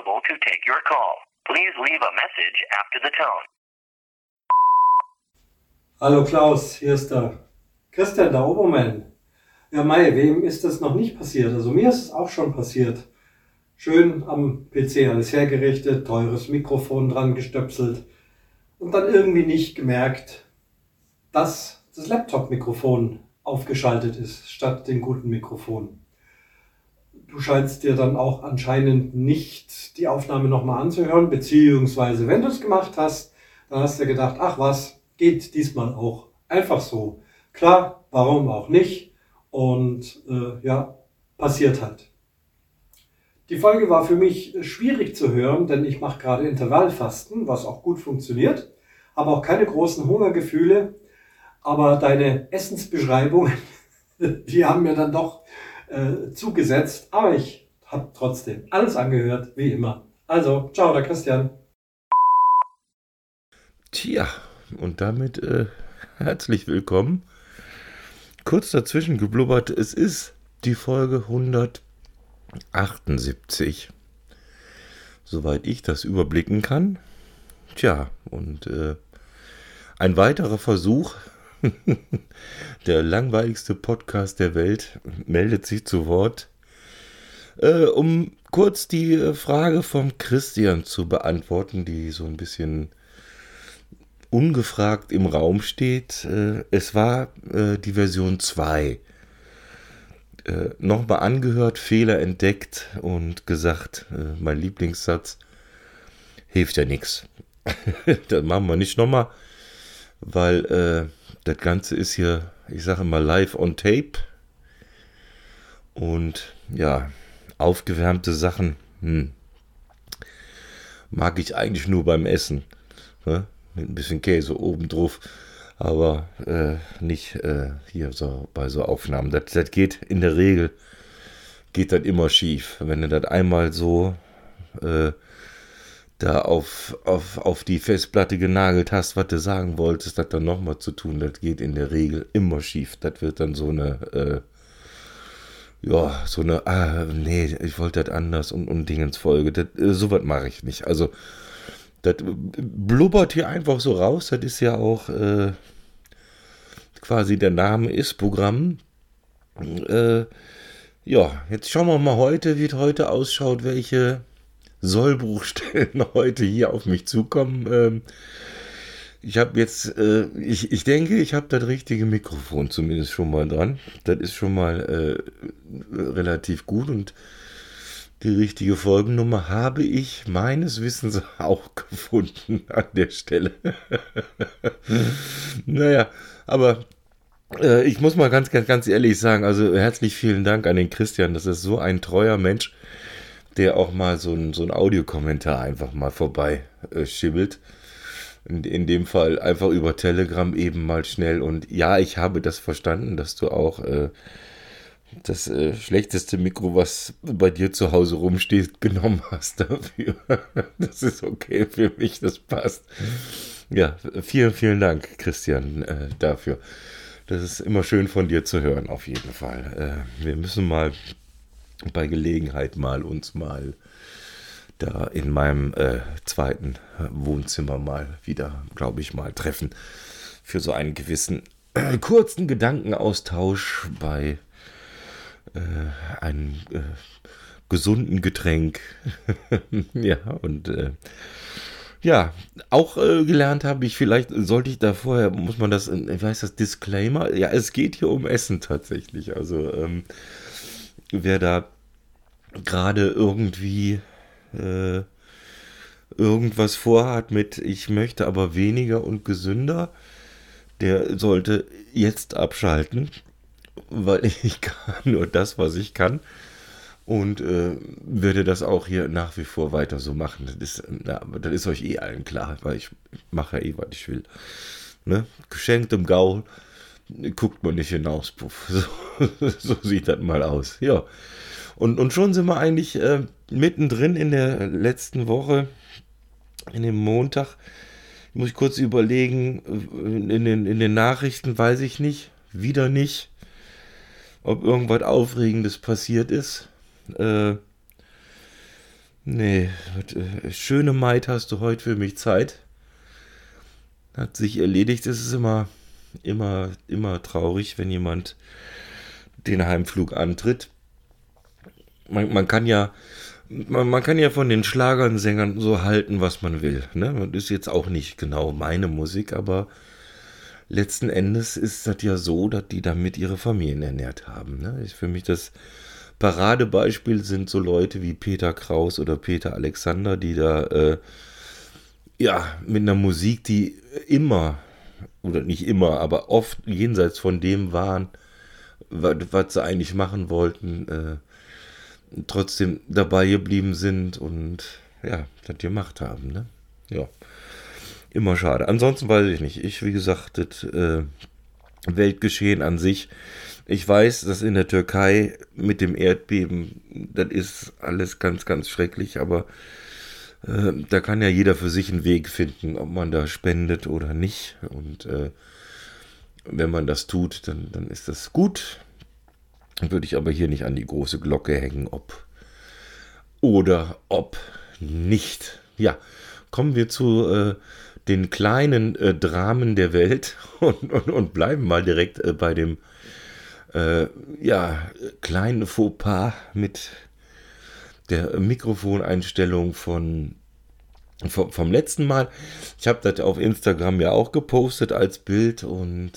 available to take your call. Please leave a message after the tone. Hallo Klaus, hier ist der Christian, der Obermann. Ja, Mai, wem ist das noch nicht passiert? Also mir ist es auch schon passiert. Schön am PC alles hergerichtet, teures Mikrofon dran gestöpselt und dann irgendwie nicht gemerkt, dass das Laptop-Mikrofon aufgeschaltet ist statt dem guten Mikrofon. Du scheinst dir dann auch anscheinend nicht die Aufnahme nochmal anzuhören, beziehungsweise wenn du es gemacht hast, dann hast du gedacht, ach was, geht diesmal auch einfach so. Klar, warum auch nicht? Und äh, ja, passiert halt. Die Folge war für mich schwierig zu hören, denn ich mache gerade Intervallfasten, was auch gut funktioniert, habe auch keine großen Hungergefühle, aber deine Essensbeschreibungen, die haben mir dann doch äh, zugesetzt. Aber ich habe trotzdem alles angehört, wie immer. Also, ciao, der Christian. Tja, und damit äh, herzlich willkommen. Kurz dazwischen geblubbert, es ist die Folge 178. Soweit ich das überblicken kann. Tja, und äh, ein weiterer Versuch, der langweiligste Podcast der Welt meldet sich zu Wort. Äh, um kurz die äh, Frage vom Christian zu beantworten, die so ein bisschen ungefragt im Raum steht. Äh, es war äh, die Version 2. Äh, Nochmal angehört, Fehler entdeckt und gesagt, äh, mein Lieblingssatz, hilft ja nichts. das machen wir nicht nochmal, weil das Ganze ist hier, ich sage mal, live on tape. Und ja, aufgewärmte Sachen hm, mag ich eigentlich nur beim Essen. Ne? Mit ein bisschen Käse oben drauf. Aber äh, nicht äh, hier so bei so Aufnahmen. Das, das geht in der Regel, geht das immer schief. Wenn du das einmal so äh, da auf, auf, auf die Festplatte genagelt hast, was du sagen wolltest, das dann nochmal zu tun, das geht in der Regel immer schief. Das wird dann so eine, äh, ja, so eine, ah, nee, ich wollte das anders und, und Dingensfolge. Das, äh, so was mache ich nicht. Also, das blubbert hier einfach so raus. Das ist ja auch äh, quasi der Name ist Programm. Äh, ja, jetzt schauen wir mal heute, wie es heute ausschaut, welche Sollbruchstellen heute hier auf mich zukommen. Ähm, ich habe jetzt, äh, ich, ich denke, ich habe das richtige Mikrofon zumindest schon mal dran. Das ist schon mal äh, relativ gut und die richtige Folgennummer habe ich meines Wissens auch gefunden an der Stelle. naja, aber äh, ich muss mal ganz, ganz, ganz ehrlich sagen, also herzlich vielen Dank an den Christian. Das ist so ein treuer Mensch der auch mal so ein, so ein Audiokommentar einfach mal vorbei äh, schibbelt. In, in dem Fall einfach über Telegram eben mal schnell. Und ja, ich habe das verstanden, dass du auch äh, das äh, schlechteste Mikro, was bei dir zu Hause rumsteht, genommen hast dafür. das ist okay für mich, das passt. Ja, vielen, vielen Dank, Christian, äh, dafür. Das ist immer schön von dir zu hören, auf jeden Fall. Äh, wir müssen mal bei Gelegenheit mal uns mal da in meinem äh, zweiten Wohnzimmer mal wieder, glaube ich, mal treffen für so einen gewissen äh, kurzen Gedankenaustausch bei äh, einem äh, gesunden Getränk. ja, und äh, ja, auch äh, gelernt habe ich, vielleicht sollte ich da vorher, muss man das, ich weiß das Disclaimer, ja, es geht hier um Essen tatsächlich. Also, ähm, wer da gerade irgendwie äh, irgendwas vorhat mit, ich möchte aber weniger und gesünder, der sollte jetzt abschalten, weil ich kann nur das, was ich kann. Und äh, würde das auch hier nach wie vor weiter so machen. Das ist, na, das ist euch eh allen klar, weil ich mache ja eh, was ich will. Ne? Geschenktem Gaul guckt man nicht hinaus, puff. So, so sieht das mal aus. Ja. Und, und schon sind wir eigentlich äh, mittendrin in der letzten Woche, in dem Montag. Muss ich kurz überlegen, in den, in den Nachrichten weiß ich nicht, wieder nicht, ob irgendwas Aufregendes passiert ist. Äh, Nee, äh, schöne Maid, hast du heute für mich Zeit? Hat sich erledigt. Es ist immer, immer, immer traurig, wenn jemand den Heimflug antritt. Man, man kann ja, man, man, kann ja von den Schlagern, Sängern so halten, was man will. Ne? Das ist jetzt auch nicht genau meine Musik, aber letzten Endes ist das ja so, dass die damit ihre Familien ernährt haben. Ne? Ist für mich das Paradebeispiel sind so Leute wie Peter Kraus oder Peter Alexander, die da äh, ja mit einer Musik, die immer oder nicht immer, aber oft jenseits von dem waren, was, sie eigentlich machen wollten, äh, trotzdem dabei geblieben sind und ja, das gemacht haben. Ne? Ja, immer schade. Ansonsten weiß ich nicht. Ich, wie gesagt, das äh, Weltgeschehen an sich ich weiß, dass in der Türkei mit dem Erdbeben, das ist alles ganz, ganz schrecklich, aber äh, da kann ja jeder für sich einen Weg finden, ob man da spendet oder nicht. Und äh, wenn man das tut, dann, dann ist das gut. Würde ich aber hier nicht an die große Glocke hängen, ob oder ob nicht. Ja, kommen wir zu äh, den kleinen äh, Dramen der Welt und, und, und bleiben mal direkt äh, bei dem äh, ja, kleinen Fauxpas mit der Mikrofoneinstellung von vom, vom letzten Mal. Ich habe das auf Instagram ja auch gepostet als Bild und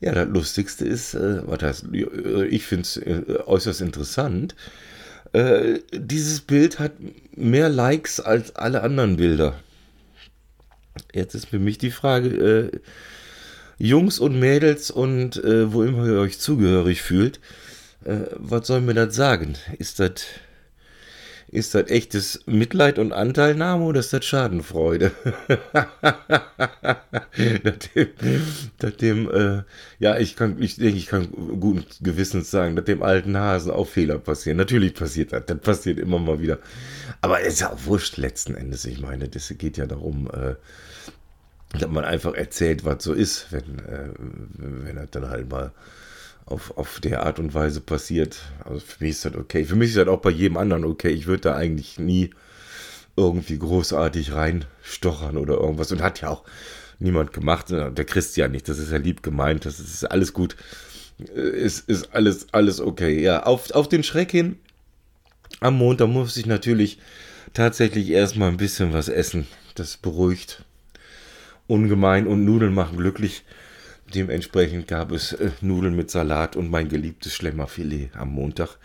ja, das Lustigste ist, äh, was heißt, ich finde es äh, äußerst interessant. Äh, dieses Bild hat mehr Likes als alle anderen Bilder. Jetzt ist für mich die Frage, äh, Jungs und Mädels und äh, wo immer ihr euch zugehörig fühlt, äh, was soll mir das sagen? Ist das ist das echtes Mitleid und Anteilnahme oder ist das Schadenfreude? nachdem, nachdem äh, ja, ich kann, ich denke, ich kann guten Gewissens sagen, dass dem alten Hasen auch Fehler passieren. Natürlich passiert das, das passiert immer mal wieder. Aber es ist ja auch wurscht letzten Endes. Ich meine, das geht ja darum, äh, dass man einfach erzählt, was so ist, wenn, äh, wenn das dann halt mal auf, auf der Art und Weise passiert. Also für mich ist das okay. Für mich ist das auch bei jedem anderen okay. Ich würde da eigentlich nie irgendwie großartig reinstochern oder irgendwas. Und hat ja auch niemand gemacht. Der Christian nicht. Das ist ja lieb gemeint. Das ist alles gut. Es ist alles, alles okay. Ja, auf, auf den Schreck hin. Am Montag muss ich natürlich tatsächlich erstmal ein bisschen was essen. Das beruhigt ungemein und Nudeln machen glücklich. Dementsprechend gab es äh, Nudeln mit Salat und mein geliebtes Schlemmerfilet am Montag.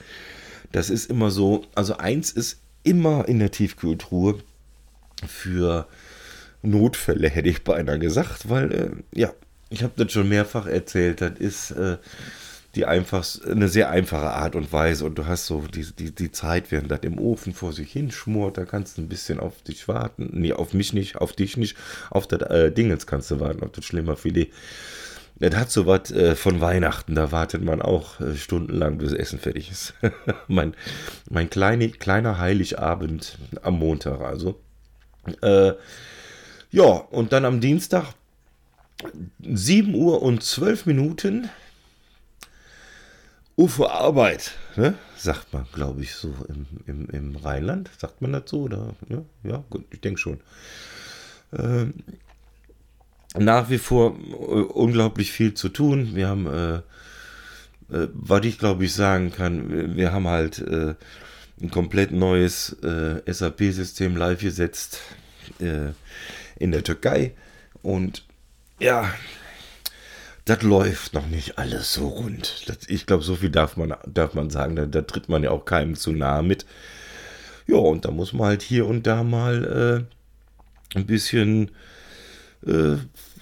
Das ist immer so, also eins ist immer in der Tiefkühltruhe für Notfälle, hätte ich beinahe gesagt, weil, äh, ja, ich habe das schon mehrfach erzählt, das ist äh, die eine sehr einfache Art und Weise und du hast so die, die, die Zeit, während das im Ofen vor sich hinschmort, da kannst du ein bisschen auf dich warten. Nee, auf mich nicht, auf dich nicht, auf das äh, Dingens kannst du warten, auf das schlimmer Filet. Das hat so was äh, von Weihnachten, da wartet man auch äh, stundenlang, bis Essen fertig ist. mein mein kleine, kleiner Heiligabend am Montag also. Äh, ja, und dann am Dienstag 7 Uhr und 12 Minuten UFO Arbeit, ne? sagt man, glaube ich, so im, im, im Rheinland. Sagt man dazu? Oder? Ja, ja gut, ich denke schon. Ähm, nach wie vor äh, unglaublich viel zu tun. Wir haben, äh, äh, was ich glaube ich sagen kann, wir haben halt äh, ein komplett neues äh, SAP-System live gesetzt äh, in der Türkei. Und ja, das läuft noch nicht alles so rund. Das, ich glaube, so viel darf man, darf man sagen. Da, da, tritt man ja auch keinem zu nahe mit. Ja, und da muss man halt hier und da mal ein bisschen äh,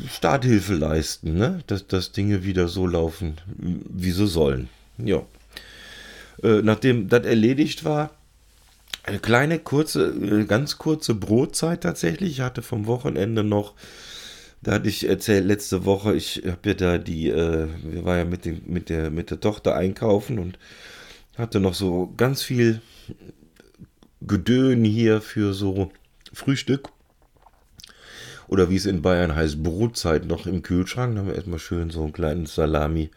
Starthilfe leisten, ne? dass, dass Dinge wieder so laufen, wie sie sollen. Ja. Äh, nachdem das erledigt war, eine kleine, kurze, äh, ganz kurze Brotzeit tatsächlich. Ich hatte vom Wochenende noch da hatte ich erzählt letzte Woche, ich habe ja da die, äh, wir waren ja mit, den, mit, der, mit der Tochter einkaufen und hatte noch so ganz viel Gedön hier für so Frühstück. Oder wie es in Bayern heißt, Brotzeit noch im Kühlschrank. Da haben wir erstmal schön so einen kleinen Salami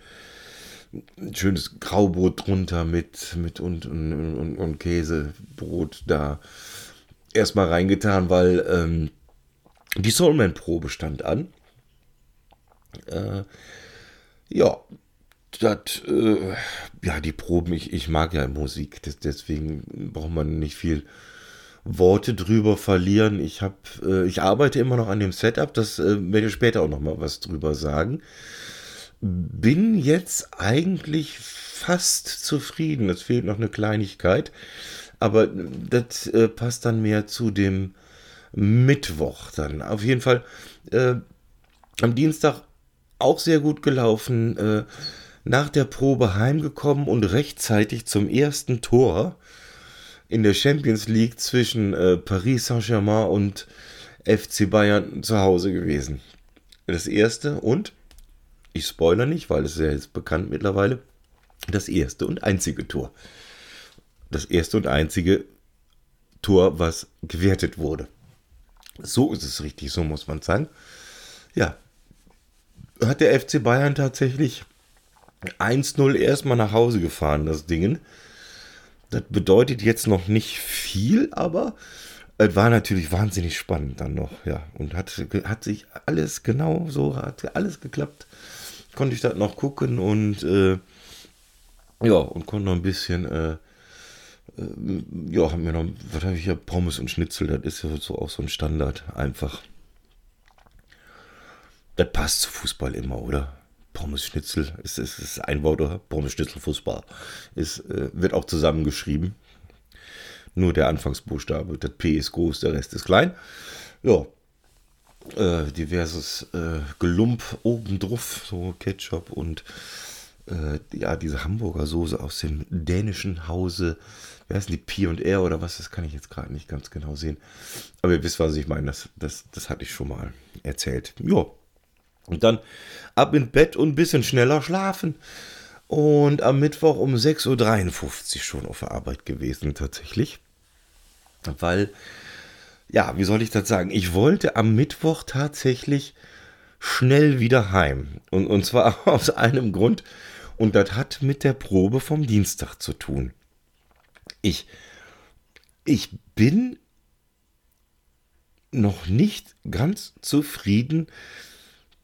ein schönes Graubrot drunter mit, mit und, und, und, und Käsebrot da erstmal reingetan, weil ähm, die Soulman-Probe stand an. Äh, ja, das, äh, ja, die Proben, ich, ich mag ja Musik, das, deswegen braucht man nicht viel Worte drüber verlieren. Ich habe, äh, ich arbeite immer noch an dem Setup, das äh, werde ich später auch noch mal was drüber sagen. Bin jetzt eigentlich fast zufrieden. Es fehlt noch eine Kleinigkeit, aber das äh, passt dann mehr zu dem Mittwoch dann. Auf jeden Fall äh, am Dienstag auch sehr gut gelaufen. Äh, nach der Probe heimgekommen und rechtzeitig zum ersten Tor in der Champions League zwischen äh, Paris Saint-Germain und FC Bayern zu Hause gewesen. Das erste und, ich spoiler nicht, weil es ist ja jetzt bekannt mittlerweile, das erste und einzige Tor. Das erste und einzige Tor, was gewertet wurde. So ist es richtig, so muss man sagen. Ja, hat der FC Bayern tatsächlich 1-0 erstmal nach Hause gefahren, das Ding. Das bedeutet jetzt noch nicht viel, aber es war natürlich wahnsinnig spannend dann noch, ja. Und hat, hat sich alles genau so, hat alles geklappt. Konnte ich das noch gucken und äh, ja, und konnte noch ein bisschen, äh, äh, ja, haben wir noch, was habe ich hier, Pommes und Schnitzel, das ist ja so auch so ein Standard, einfach. Das passt zu Fußball immer, oder? Pommes Schnitzel, ist, ist, ist ein Wort, oder? Pommes Schnitzel Fußball. Ist, äh, wird auch zusammengeschrieben. Nur der Anfangsbuchstabe. Das P ist groß, der Rest ist klein. Ja. Äh, diverses äh, Gelump obendrauf, so Ketchup und äh, ja, diese Hamburger Soße aus dem dänischen Hause. Wer heißen die P und R oder was? Das kann ich jetzt gerade nicht ganz genau sehen. Aber ihr wisst, was ich meine. Das, das, das hatte ich schon mal erzählt. Ja, und dann ab ins Bett und ein bisschen schneller schlafen. Und am Mittwoch um 6.53 Uhr schon auf der Arbeit gewesen, tatsächlich. Weil, ja, wie soll ich das sagen? Ich wollte am Mittwoch tatsächlich schnell wieder heim. Und, und zwar aus einem Grund. Und das hat mit der Probe vom Dienstag zu tun. Ich, ich bin noch nicht ganz zufrieden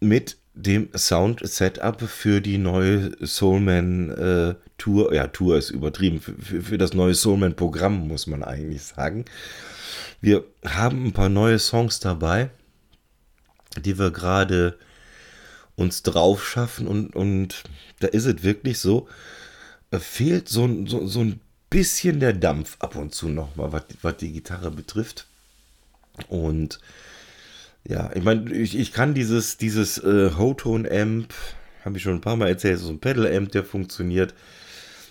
mit dem Sound-Setup für die neue Soulman äh, Tour. Ja, Tour ist übertrieben. Für, für das neue Soulman-Programm muss man eigentlich sagen. Wir haben ein paar neue Songs dabei, die wir gerade uns drauf schaffen und, und da ist es wirklich so, fehlt so, so, so ein bisschen der Dampf ab und zu nochmal, was, was die Gitarre betrifft. Und ja, ich meine, ich, ich kann dieses, dieses äh, Hotone-Amp, habe ich schon ein paar Mal erzählt, so ein Pedal-Amp, der funktioniert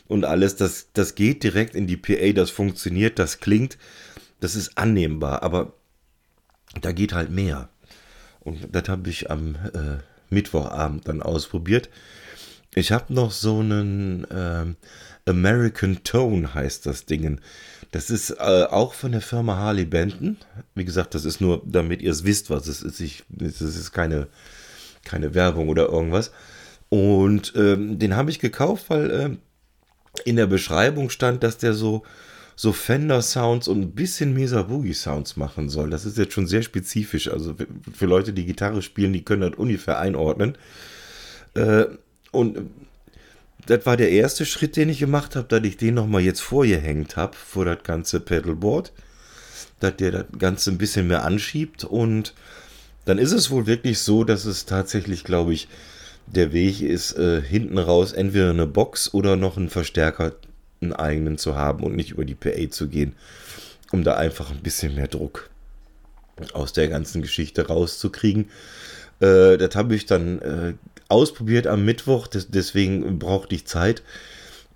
und alles, das, das geht direkt in die PA, das funktioniert, das klingt, das ist annehmbar, aber da geht halt mehr. Und das habe ich am äh, Mittwochabend dann ausprobiert. Ich habe noch so einen äh, American Tone heißt das Ding. Das ist äh, auch von der Firma Harley Benton. Wie gesagt, das ist nur, damit ihr es wisst, was es ist. Ich, das ist keine, keine Werbung oder irgendwas. Und ähm, den habe ich gekauft, weil äh, in der Beschreibung stand, dass der so, so Fender-Sounds und ein bisschen Mesa Boogie-Sounds machen soll. Das ist jetzt schon sehr spezifisch. Also für Leute, die Gitarre spielen, die können das ungefähr einordnen. Äh, und das war der erste Schritt, den ich gemacht habe, dass ich den nochmal jetzt vorgehängt habe, vor das ganze Pedalboard, dass der das Ganze ein bisschen mehr anschiebt und dann ist es wohl wirklich so, dass es tatsächlich, glaube ich, der Weg ist, äh, hinten raus entweder eine Box oder noch einen Verstärker, einen eigenen zu haben und nicht über die PA zu gehen, um da einfach ein bisschen mehr Druck aus der ganzen Geschichte rauszukriegen. Äh, das habe ich dann äh, ausprobiert am Mittwoch, des, deswegen brauchte ich Zeit.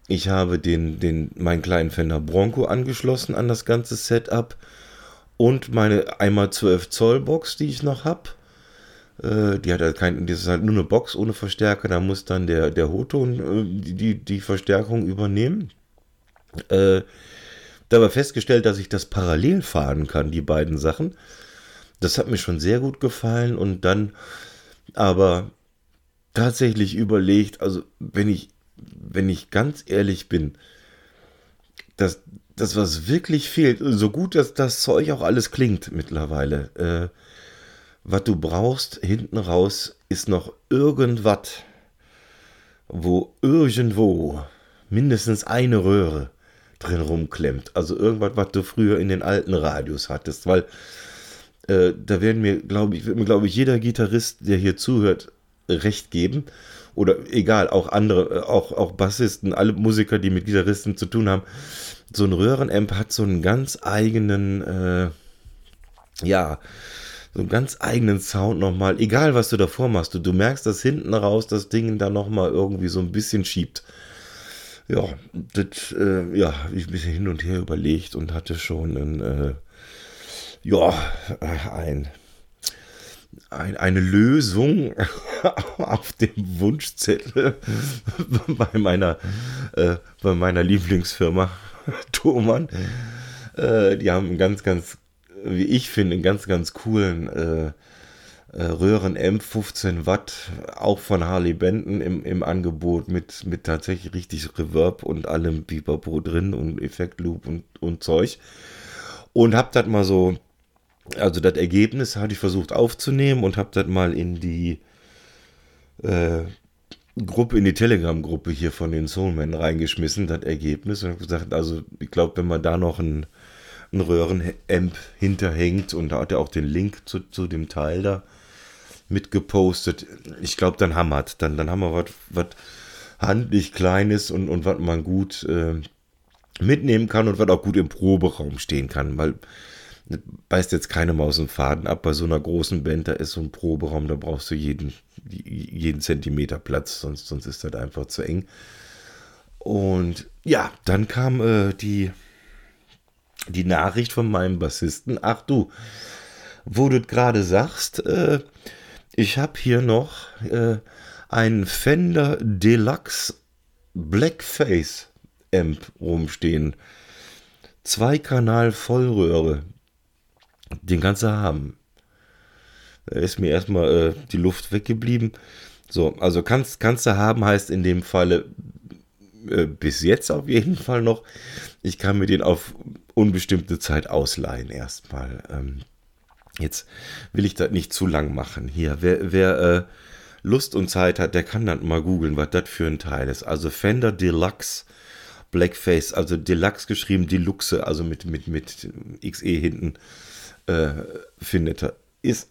Ich habe den, den, meinen kleinen Fender Bronco angeschlossen an das ganze Setup und meine einmal 12 Zoll Box, die ich noch habe. Äh, die hat halt kein, das ist halt nur eine Box ohne Verstärker, da muss dann der, der Hoton äh, die, die Verstärkung übernehmen. Äh, dabei festgestellt, dass ich das parallel fahren kann, die beiden Sachen. Das hat mir schon sehr gut gefallen und dann aber tatsächlich überlegt, also wenn ich wenn ich ganz ehrlich bin, das, das was wirklich fehlt, so gut dass das Zeug auch alles klingt mittlerweile, äh, was du brauchst hinten raus ist noch irgendwas, wo irgendwo mindestens eine Röhre drin rumklemmt. Also irgendwas, was du früher in den alten Radios hattest, weil äh, da werden mir, glaube ich, wird mir, glaube ich, jeder Gitarrist, der hier zuhört, recht geben. Oder egal, auch andere, äh, auch, auch Bassisten, alle Musiker, die mit Gitarristen zu tun haben. So ein Röhrenamp hat so einen ganz eigenen, äh, ja, so einen ganz eigenen Sound nochmal. Egal, was du davor machst, du, du merkst, dass hinten raus das Ding da nochmal irgendwie so ein bisschen schiebt. Ja, das, äh, ja, ich ein bisschen hin und her überlegt und hatte schon ein, äh, ja, ein, ein, eine Lösung auf dem Wunschzettel bei meiner, äh, bei meiner Lieblingsfirma Thomann. Äh, die haben einen ganz, ganz, wie ich finde, einen ganz, ganz coolen äh, äh Röhren M 15 Watt, auch von Harley Benton im, im Angebot mit, mit tatsächlich richtig Reverb und allem Pipapo drin und Effektloop und, und Zeug. Und hab das mal so also das Ergebnis hatte ich versucht aufzunehmen und habe das mal in die äh, Gruppe, in die Telegram-Gruppe hier von den Soulmen reingeschmissen, das Ergebnis. Und habe gesagt, also ich glaube, wenn man da noch ein, ein Röhren-Amp hinterhängt und da hat er auch den Link zu, zu dem Teil da mitgepostet, ich glaube, dann hammert. Dann, dann haben wir was handlich Kleines und, und was man gut äh, mitnehmen kann und was auch gut im Proberaum stehen kann, weil beißt jetzt keine Maus und Faden ab. Bei so einer großen Band, da ist so ein Proberaum, da brauchst du jeden, jeden Zentimeter Platz, sonst, sonst ist das einfach zu eng. Und ja, dann kam äh, die, die Nachricht von meinem Bassisten. Ach du, wo du gerade sagst, äh, ich habe hier noch äh, einen Fender Deluxe Blackface Amp rumstehen. Zwei-Kanal Vollröhre. Den kannst du haben. Da ist mir erstmal äh, die Luft weggeblieben. So, also kannst, kannst du haben heißt in dem Falle äh, bis jetzt auf jeden Fall noch. Ich kann mir den auf unbestimmte Zeit ausleihen erstmal. Ähm, jetzt will ich das nicht zu lang machen. Hier, wer, wer äh, Lust und Zeit hat, der kann dann mal googeln, was das für ein Teil ist. Also Fender Deluxe Blackface, also Deluxe geschrieben, Deluxe, also mit, mit, mit XE hinten äh, findet. Ist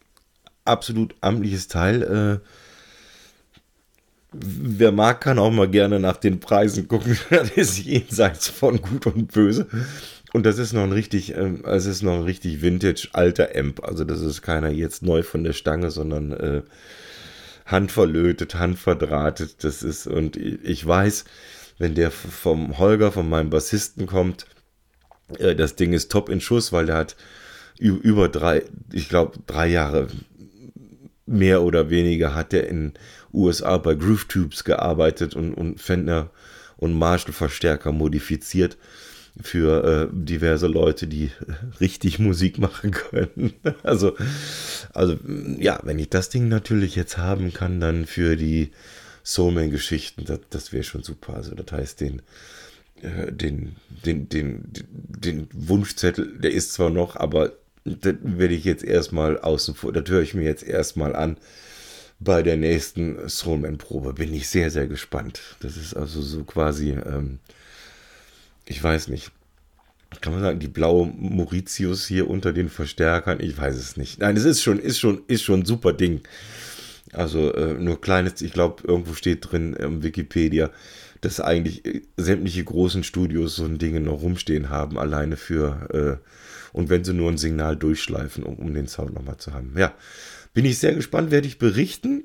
absolut amtliches Teil. Äh, wer mag, kann auch mal gerne nach den Preisen gucken. das ist jenseits von Gut und Böse. Und das ist noch ein richtig, äh, es ist noch ein richtig Vintage alter Amp. Also das ist keiner jetzt neu von der Stange, sondern äh, handverlötet, handverdrahtet. Das ist, und ich weiß, wenn der vom Holger, von meinem Bassisten kommt, äh, das Ding ist top in Schuss, weil der hat über drei, ich glaube, drei Jahre mehr oder weniger hat er in USA bei Groove Tubes gearbeitet und, und Fender und Marshall-Verstärker modifiziert für äh, diverse Leute, die richtig Musik machen können. Also, also, ja, wenn ich das Ding natürlich jetzt haben kann, dann für die Soulman-Geschichten, das, das wäre schon super. Also, das heißt, den, äh, den, den, den, den Wunschzettel, der ist zwar noch, aber das werde ich jetzt erstmal außen vor, das höre ich mir jetzt erstmal an. Bei der nächsten Soulman-Probe bin ich sehr, sehr gespannt. Das ist also so quasi, ähm, ich weiß nicht, kann man sagen, die blaue Mauritius hier unter den Verstärkern? Ich weiß es nicht. Nein, es ist schon, ist schon, ist schon ein super Ding. Also äh, nur kleines, ich glaube, irgendwo steht drin im Wikipedia, dass eigentlich äh, sämtliche großen Studios so ein Ding noch rumstehen haben, alleine für äh, und wenn sie nur ein Signal durchschleifen, um, um den Sound nochmal zu haben. Ja, bin ich sehr gespannt, werde ich berichten,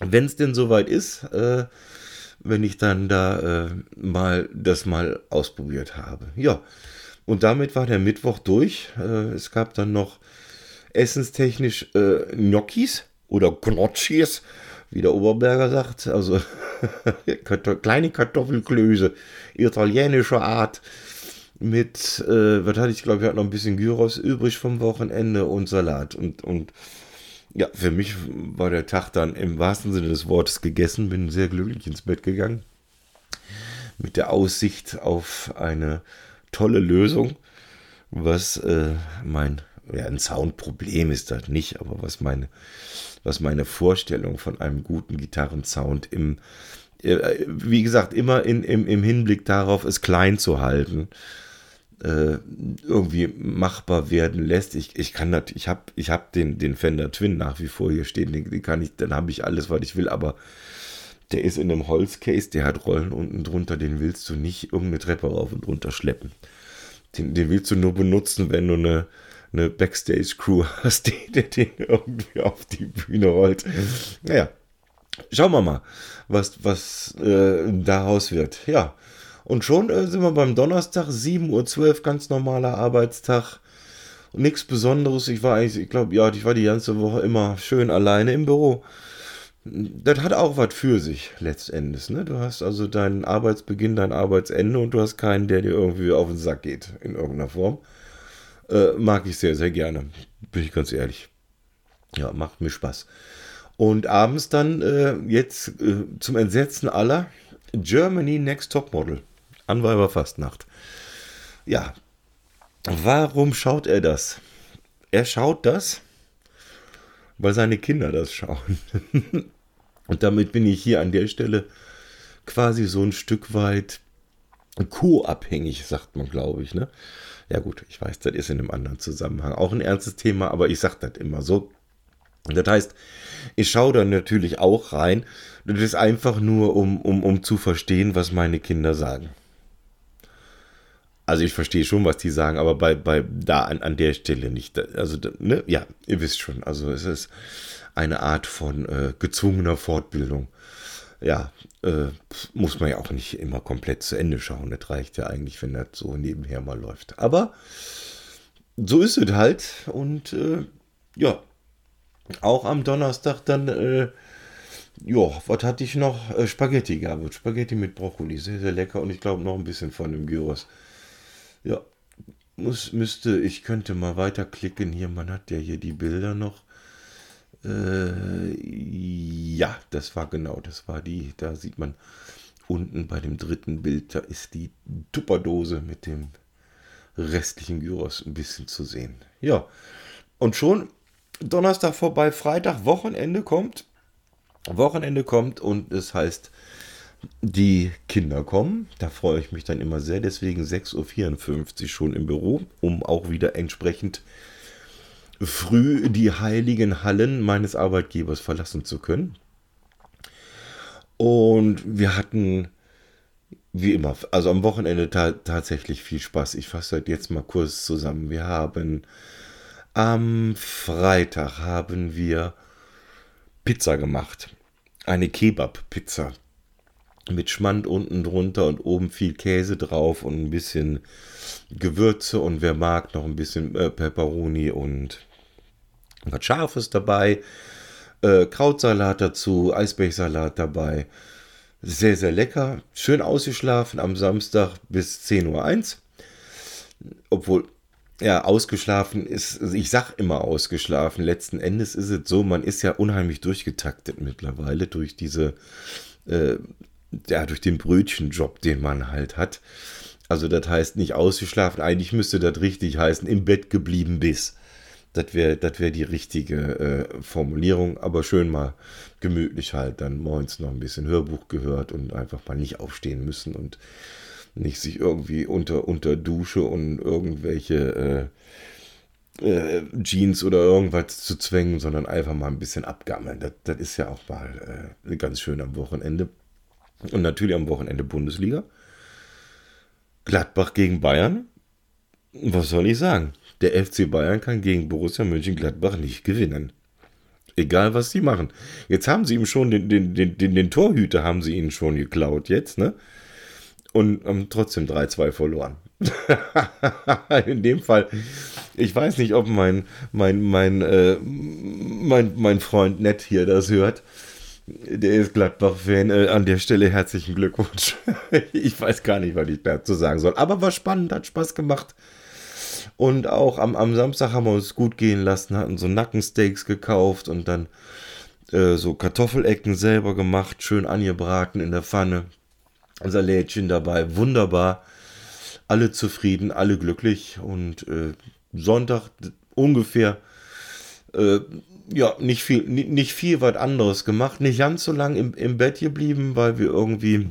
wenn es denn soweit ist, äh, wenn ich dann da äh, mal das mal ausprobiert habe. Ja, und damit war der Mittwoch durch. Äh, es gab dann noch essenstechnisch äh, Gnocchis oder Gnocchis, wie der Oberberger sagt. Also kleine Kartoffelklöße italienischer Art mit, äh, was hatte ich, glaube ich, hatte noch ein bisschen Gyros übrig vom Wochenende und Salat. Und, und ja, für mich war der Tag dann im wahrsten Sinne des Wortes gegessen, bin sehr glücklich ins Bett gegangen. mit der Aussicht auf eine tolle Lösung, was äh, mein, ja, ein Soundproblem ist das nicht, aber was meine, was meine Vorstellung von einem guten Gitarrensound im, äh, wie gesagt, immer in, im, im Hinblick darauf, es klein zu halten, äh, irgendwie machbar werden lässt. Ich, ich kann das, ich habe ich hab den, den Fender Twin nach wie vor hier stehen, den, den kann ich, dann habe ich alles, was ich will, aber der ist in einem Holzcase, der hat Rollen unten drunter, den willst du nicht irgendeine Treppe rauf und runter schleppen. Den, den willst du nur benutzen, wenn du eine, eine Backstage-Crew hast, die, die den irgendwie auf die Bühne rollt. Naja, schauen wir mal, was, was äh, daraus wird. Ja, und schon äh, sind wir beim Donnerstag, 7.12 Uhr, ganz normaler Arbeitstag. Nichts Besonderes. Ich war eigentlich, ich glaube, ja, ich war die ganze Woche immer schön alleine im Büro das hat auch was für sich letztendlich. Ne? Du hast also deinen Arbeitsbeginn, dein Arbeitsende und du hast keinen, der dir irgendwie auf den Sack geht in irgendeiner Form. Äh, mag ich sehr, sehr gerne. Bin ich ganz ehrlich. Ja, macht mir Spaß. Und abends dann äh, jetzt äh, zum Entsetzen aller Germany Next Top Model. Anweiberfastnacht. Ja, warum schaut er das? Er schaut das, weil seine Kinder das schauen. Und damit bin ich hier an der Stelle quasi so ein Stück weit co-abhängig, sagt man, glaube ich. Ne? Ja gut, ich weiß, das ist in einem anderen Zusammenhang auch ein ernstes Thema, aber ich sage das immer so. Das heißt, ich schaue da natürlich auch rein. Das ist einfach nur, um, um, um zu verstehen, was meine Kinder sagen. Also ich verstehe schon, was die sagen, aber bei, bei da an, an der Stelle nicht. Also, ne, ja, ihr wisst schon. Also es ist eine Art von äh, gezwungener Fortbildung. Ja, äh, muss man ja auch nicht immer komplett zu Ende schauen. Das reicht ja eigentlich, wenn das so nebenher mal läuft. Aber so ist es halt. Und äh, ja, auch am Donnerstag dann, äh, ja, was hatte ich noch? Äh, Spaghetti gab Spaghetti mit Brokkoli, sehr, sehr lecker. Und ich glaube noch ein bisschen von dem Gyros. Ja, muss, müsste, ich könnte mal weiterklicken hier, man hat ja hier die Bilder noch. Äh, ja, das war genau, das war die, da sieht man unten bei dem dritten Bild, da ist die Tupperdose mit dem restlichen Gyros ein bisschen zu sehen. Ja, und schon Donnerstag vorbei, Freitag, Wochenende kommt. Wochenende kommt und es heißt die Kinder kommen. Da freue ich mich dann immer sehr. Deswegen 6.54 Uhr schon im Büro, um auch wieder entsprechend früh die heiligen Hallen meines Arbeitgebers verlassen zu können. Und wir hatten, wie immer, also am Wochenende ta tatsächlich viel Spaß. Ich fasse halt jetzt mal kurz zusammen. Wir haben am Freitag haben wir Pizza gemacht. Eine Kebab-Pizza mit Schmand unten drunter und oben viel Käse drauf und ein bisschen Gewürze und wer mag noch ein bisschen äh, Peperoni und was Scharfes dabei. Äh, Krautsalat dazu, Eisbergsalat dabei. Sehr, sehr lecker. Schön ausgeschlafen am Samstag bis 10.01 Uhr. Obwohl, ja, ausgeschlafen ist, also ich sag immer ausgeschlafen. Letzten Endes ist es so, man ist ja unheimlich durchgetaktet mittlerweile durch diese äh, ja, durch den Brötchenjob, den man halt hat. Also das heißt nicht ausgeschlafen, eigentlich müsste das richtig heißen, im Bett geblieben bis. Das wäre das wär die richtige äh, Formulierung, aber schön mal gemütlich halt dann morgens noch ein bisschen Hörbuch gehört und einfach mal nicht aufstehen müssen und nicht sich irgendwie unter, unter Dusche und irgendwelche äh, äh, Jeans oder irgendwas zu zwängen, sondern einfach mal ein bisschen abgammeln. Das, das ist ja auch mal äh, ganz schön am Wochenende. Und natürlich am Wochenende Bundesliga. Gladbach gegen Bayern. Was soll ich sagen? Der FC Bayern kann gegen Borussia Mönchengladbach nicht gewinnen. Egal, was sie machen. Jetzt haben sie ihm schon den, den, den, den, den Torhüter haben sie ihnen schon geklaut jetzt, ne? Und haben trotzdem 3-2 verloren. In dem Fall, ich weiß nicht, ob mein, mein, mein, äh, mein, mein Freund Nett hier das hört. Der ist Gladbach-Fan. Äh, an der Stelle herzlichen Glückwunsch. ich weiß gar nicht, was ich dazu sagen soll. Aber war spannend, hat Spaß gemacht. Und auch am, am Samstag haben wir uns gut gehen lassen, hatten so Nackensteaks gekauft und dann äh, so Kartoffelecken selber gemacht, schön angebraten in der Pfanne. Salätchen dabei, wunderbar. Alle zufrieden, alle glücklich und äh, Sonntag ungefähr, äh, ja, nicht viel, nicht viel was anderes gemacht, nicht ganz so lange im, im Bett geblieben, weil wir irgendwie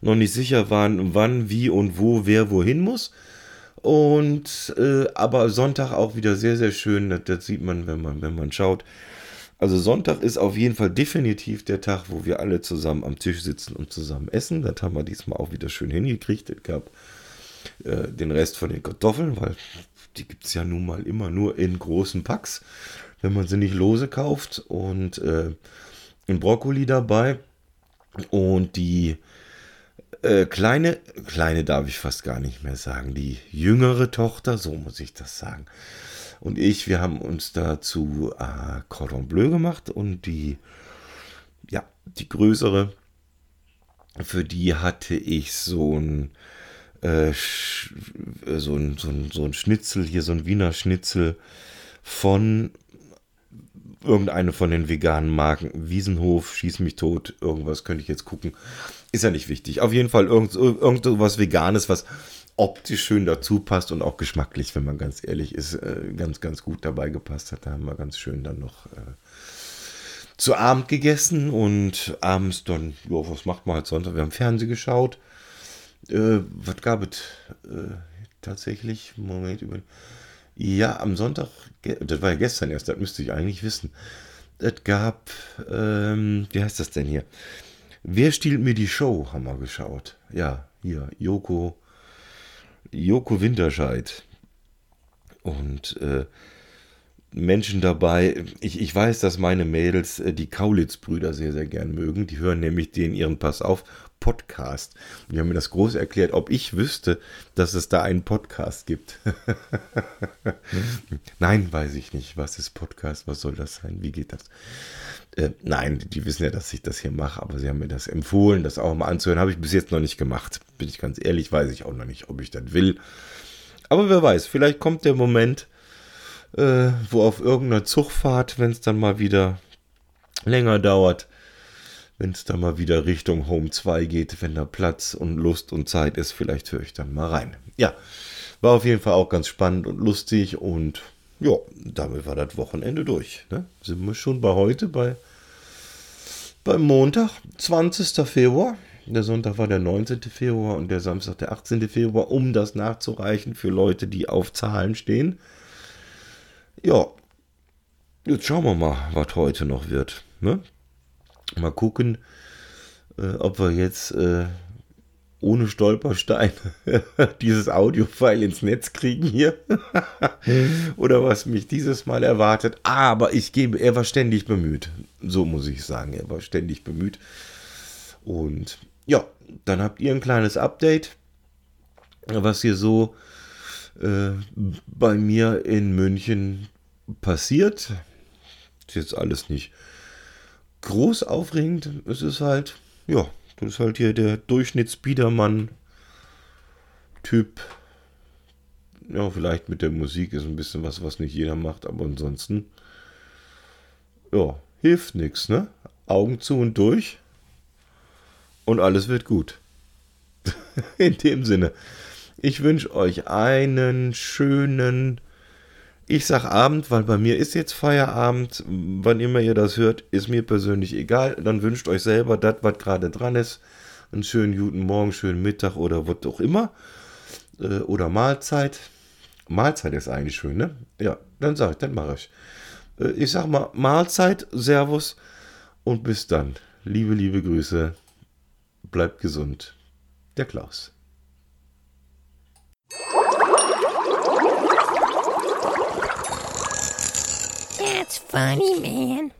noch nicht sicher waren, wann, wie und wo, wer wohin muss. Und äh, aber Sonntag auch wieder sehr, sehr schön. Das, das, sieht man, wenn man, wenn man schaut. Also Sonntag ist auf jeden Fall definitiv der Tag, wo wir alle zusammen am Tisch sitzen und zusammen essen. Das haben wir diesmal auch wieder schön hingekriegt. Es gab äh, den Rest von den Kartoffeln, weil die gibt es ja nun mal immer nur in großen Packs, wenn man sie nicht lose kauft. Und äh, ein Brokkoli dabei. Und die äh, kleine, kleine darf ich fast gar nicht mehr sagen, die jüngere Tochter, so muss ich das sagen. Und ich, wir haben uns dazu äh, Cordon Bleu gemacht und die, ja, die größere, für die hatte ich so ein, äh, so ein, so ein, so ein Schnitzel, hier so ein Wiener Schnitzel von irgendeine von den veganen Marken. Wiesenhof, Schieß mich tot, irgendwas könnte ich jetzt gucken. Ist ja nicht wichtig. Auf jeden Fall irgend, irgendwas Veganes, was optisch schön dazu passt und auch geschmacklich, wenn man ganz ehrlich ist, äh, ganz, ganz gut dabei gepasst hat. Da haben wir ganz schön dann noch äh, zu Abend gegessen und abends dann, ja, was macht man halt Sonntag? Wir haben Fernsehen geschaut. Äh, was gab es äh, tatsächlich? Moment, über. Ja, am Sonntag, das war ja gestern erst, das müsste ich eigentlich wissen. Es gab, ähm, wie heißt das denn hier? Wer stiehlt mir die Show, haben wir geschaut. Ja, hier, Joko, Joko Winterscheid. Und äh, Menschen dabei. Ich, ich weiß, dass meine Mädels äh, die Kaulitz-Brüder sehr, sehr gern mögen. Die hören nämlich den ihren Pass auf Podcast. Und die haben mir das groß erklärt, ob ich wüsste, dass es da einen Podcast gibt. Nein, weiß ich nicht. Was ist Podcast? Was soll das sein? Wie geht das? Äh, nein, die wissen ja, dass ich das hier mache, aber sie haben mir das empfohlen, das auch mal anzuhören. Habe ich bis jetzt noch nicht gemacht. Bin ich ganz ehrlich, weiß ich auch noch nicht, ob ich das will. Aber wer weiß, vielleicht kommt der Moment, äh, wo auf irgendeiner Zugfahrt, wenn es dann mal wieder länger dauert, wenn es dann mal wieder Richtung Home 2 geht, wenn da Platz und Lust und Zeit ist, vielleicht höre ich dann mal rein. Ja, war auf jeden Fall auch ganz spannend und lustig und ja, damit war das Wochenende durch. Ne? Sind wir schon bei heute, bei beim Montag, 20. Februar. Der Sonntag war der 19. Februar und der Samstag der 18. Februar, um das nachzureichen für Leute, die auf Zahlen stehen. Ja, jetzt schauen wir mal, was heute noch wird. Ne? Mal gucken, äh, ob wir jetzt äh, ohne Stolperstein dieses Audio-File ins Netz kriegen hier. Oder was mich dieses Mal erwartet. Aber ich gebe, er war ständig bemüht. So muss ich sagen, er war ständig bemüht. Und ja, dann habt ihr ein kleines Update, was hier so äh, bei mir in München passiert. Ist jetzt alles nicht groß aufregend. Es ist halt, ja, das ist halt hier der Durchschnittsbiedermann-Typ. Ja, vielleicht mit der Musik ist ein bisschen was, was nicht jeder macht, aber ansonsten, ja, hilft nichts, ne? Augen zu und durch und alles wird gut. In dem Sinne, ich wünsche euch einen schönen ich sag Abend, weil bei mir ist jetzt Feierabend. Wann immer ihr das hört, ist mir persönlich egal. Dann wünscht euch selber das, was gerade dran ist. Einen schönen guten Morgen, schönen Mittag oder was auch immer. Äh, oder Mahlzeit. Mahlzeit ist eigentlich schön, ne? Ja, dann sag ich, dann mache ich. Äh, ich sag mal Mahlzeit, Servus und bis dann. Liebe, liebe Grüße. Bleibt gesund. Der Klaus. Funny, man.